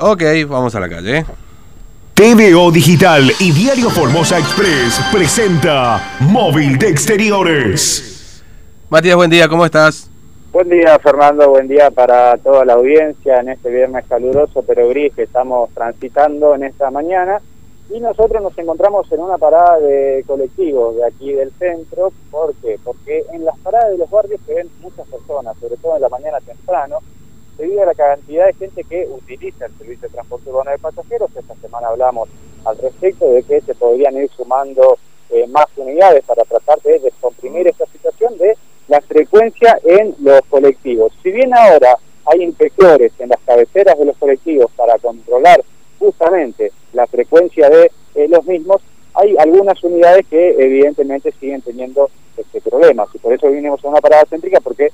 Ok, vamos a la calle. TVO Digital y Diario Formosa Express presenta Móvil de Exteriores. Matías, buen día, ¿cómo estás? Buen día, Fernando. Buen día para toda la audiencia en este viernes caluroso pero gris que estamos transitando en esta mañana. Y nosotros nos encontramos en una parada de colectivos de aquí del centro. ¿Por qué? Porque en las paradas de los barrios se ven muchas personas, sobre todo en la mañana temprano, debido a la cantidad de gente que utiliza el servicio de transporte urbano de pasajeros. Esta semana hablamos al respecto de que se podrían ir sumando eh, más unidades para tratar de descomprimir esta situación de la frecuencia en los colectivos. Si bien ahora hay inspectores en las cabeceras de los colectivos para controlar justamente la frecuencia de eh, los mismos, hay algunas unidades que evidentemente siguen teniendo este problemas y por eso vinimos a una parada céntrica porque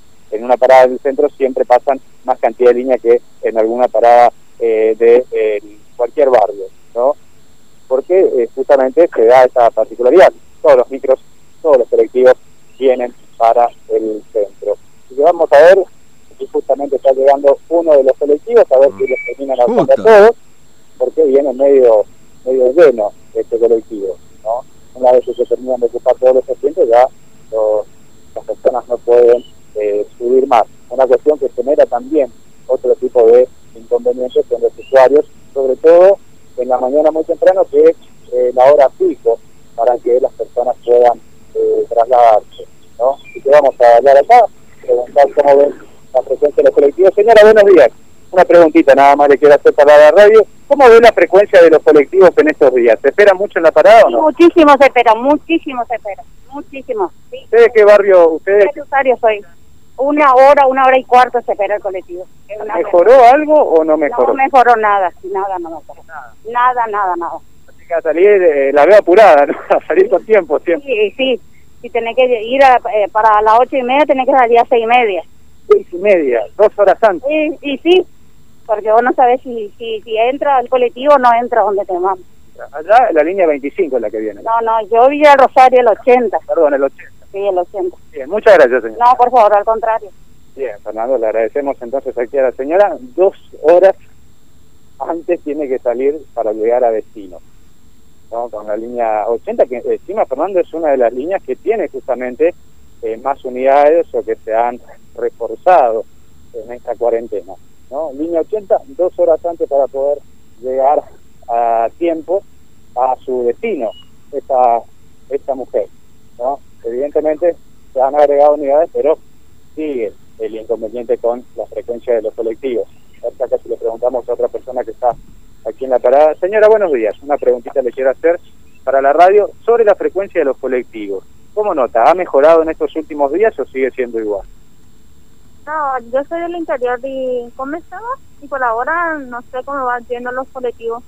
una parada del centro siempre pasan más cantidad de líneas que en alguna parada eh, de cualquier barrio, ¿no? Porque eh, justamente se da esa particularidad. Todos los micros, todos los colectivos tienen para el centro. Y vamos a ver, aquí justamente está llegando uno de los colectivos, a ver si les terminan a todos, porque viene medio, medio lleno este colectivo. ¿no? Una vez que se terminan de ocupar todos los asientos, ya las personas no pueden eh, subir más. Una cuestión que genera también otro tipo de inconvenientes en los usuarios, sobre todo en la mañana muy temprano, que es eh, la hora pico, para que las personas puedan eh, trasladarse. ¿no? Y que vamos a hablar acá, preguntar cómo ven la frecuencia de los colectivos. Señora, buenos días. Una preguntita nada más le quiero hacer para la radio. ¿Cómo ve la frecuencia de los colectivos en estos días? ¿Se espera mucho en la parada o no? Muchísimo se espera, muchísimo se espera, muchísimo. Sí. ¿Ustedes qué barrio? ¿Ustedes? ¿Qué usuario soy? Una hora, una hora y cuarto se espera el colectivo. ¿Mejoró algo o no mejoró? No mejoró nada, nada, no mejoró. Nada, nada, nada. Así que a salir, eh, la veo apurada, ¿no? A salir con tiempo siempre. Sí, sí si tenés que ir eh, para las ocho y media, tenés que salir a seis y media. Seis y media, dos horas antes. Y, sí, porque vos no sabés si, si, si entra el colectivo o no entra donde te vamos. Allá la línea 25 es la que viene. No, no, yo vi a Rosario el 80. Perdón, el 80. Sí, el 80. Bien, muchas gracias, señor. No, por favor, al contrario. Bien, Fernando, le agradecemos entonces aquí a la señora. Dos horas antes tiene que salir para llegar a destino con la línea 80, que encima Fernando es una de las líneas que tiene justamente eh, más unidades o que se han reforzado en esta cuarentena. ¿no? Línea 80, dos horas antes para poder llegar a tiempo a su destino, esta, esta mujer. ¿no? Evidentemente se han agregado unidades, pero sigue el inconveniente con la frecuencia de los colectivos. Acá si le preguntamos a otra persona que está aquí en la parada. Señora, buenos días. Una preguntita le quiero hacer para la radio sobre la frecuencia de los colectivos. ¿Cómo nota? ¿Ha mejorado en estos últimos días o sigue siendo igual? No, yo soy del interior de estaba? y por ahora no sé cómo van yendo los colectivos.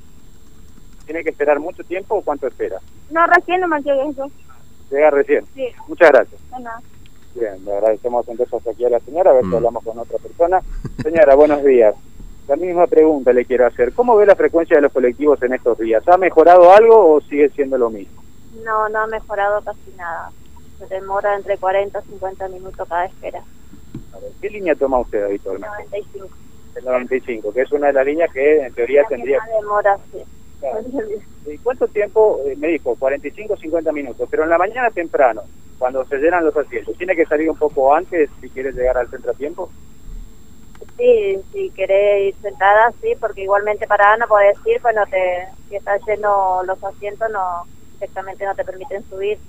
¿Tiene que esperar mucho tiempo o cuánto espera? No, recién nomás llegué eso. Llega recién. Sí. Muchas gracias. Nada. Bien, le agradecemos entonces aquí a la señora, a ver si mm. hablamos con otra persona. Señora, buenos días. La misma pregunta le quiero hacer. ¿Cómo ve la frecuencia de los colectivos en estos días? ¿Ha mejorado algo o sigue siendo lo mismo? No, no ha mejorado casi nada. Se demora entre 40 y 50 minutos cada espera. ¿Qué línea toma usted habitualmente? 95. El 95, que es una de las líneas que en teoría tendría... Que demora, sí. ¿Y cuánto tiempo? Eh, me dijo, 45 50 minutos, pero en la mañana temprano, cuando se llenan los asientos, ¿tiene que salir un poco antes si quiere llegar al centro tiempo? Sí, si querés ir sentada, sí, porque igualmente parada no podés ir, pues no te, si está lleno los asientos, no directamente no te permiten subir.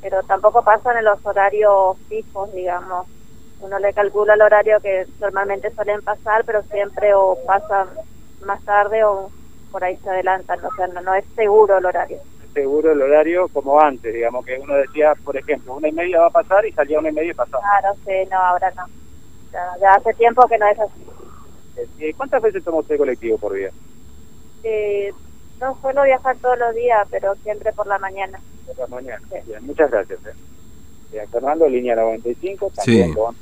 Pero tampoco pasan en los horarios fijos, digamos. Uno le calcula el horario que normalmente suelen pasar, pero siempre o pasan más tarde o por ahí se adelantan, o sea, no, no es seguro el horario. Seguro el horario como antes, digamos que uno decía, por ejemplo, una y media va a pasar y salía una y media y pasaba. Claro, sí, no, ahora no ya, hace tiempo que no es así. Eh, ¿Cuántas veces toma usted colectivo por día? Eh, no suelo viajar todos los días, pero siempre por la mañana. Por la mañana, bien, muchas gracias. Eh. Bien, Fernando, línea 95, también con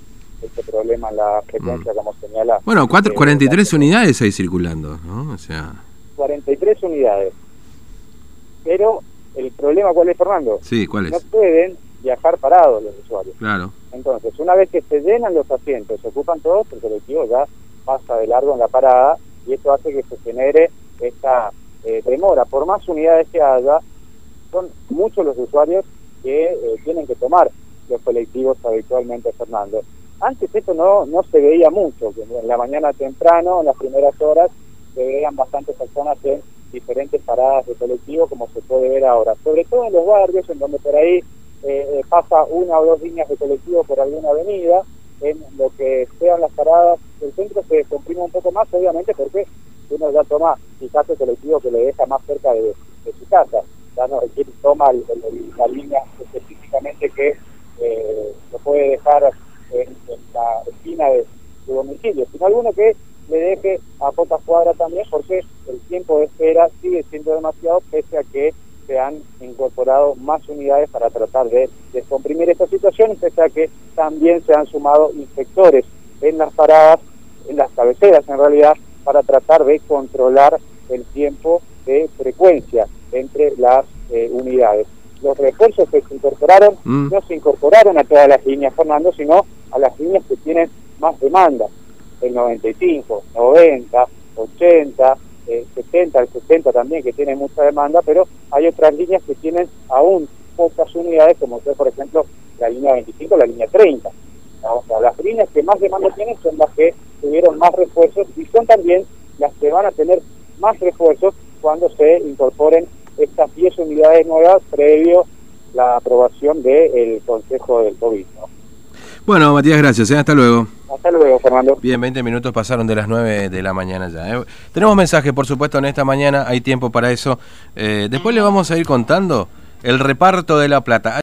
este problema en la frecuencia, mm. como señala. Bueno, cuatro, 43 unidades ahí circulando, ¿no? O sea... 43 unidades. Pero el problema, ¿cuál es, Fernando? Sí, ¿cuál es? No pueden viajar parados los usuarios. Claro. Entonces, una vez que se llenan los asientos, se ocupan todos, el colectivo ya pasa de largo en la parada y esto hace que se genere esta eh, demora. Por más unidades que haya, son muchos los usuarios que eh, tienen que tomar los colectivos habitualmente, Fernando. Antes esto no, no se veía mucho, que en la mañana temprano, en las primeras horas, se veían bastantes personas en diferentes paradas de colectivo, como se puede ver ahora. Sobre todo en los barrios, en donde por ahí eh, pasa una o dos líneas de colectivo por alguna avenida, en lo que sean las paradas del centro se comprime un poco más, obviamente, porque uno ya toma quizás el colectivo que le deja más cerca de, su casa, ya no requiere toma la línea específicamente que eh, lo puede dejar en, la esquina de su domicilio, sino alguno que le deje a pocas cuadras también, porque el tiempo de espera sigue siendo demasiado, pese a que se han incorporado más unidades para tratar de descomprimir esta situación, pese a que también se han sumado inspectores en las paradas, en las cabeceras en realidad, para tratar de controlar el tiempo de frecuencia entre las eh, unidades. Los refuerzos que se incorporaron mm. no se incorporaron a todas las líneas, Fernando, sino a las líneas que tienen más demanda, el 95, 90, 80, 70, el 70 también, que tiene mucha demanda, pero hay otras líneas que tienen aún pocas unidades, como ser, por ejemplo, la línea 25, la línea 30. O sea, las líneas que más demanda tienen son las que tuvieron más refuerzos y son también las que van a tener más refuerzos cuando se incorporen estas 10 unidades nuevas previo la aprobación del Consejo del COVID. Bueno, Matías, gracias. ¿eh? Hasta luego. Hasta luego, Bien, 20 minutos pasaron de las 9 de la mañana ya. ¿eh? Tenemos mensaje, por supuesto, en esta mañana. Hay tiempo para eso. Eh, después le vamos a ir contando el reparto de la plata.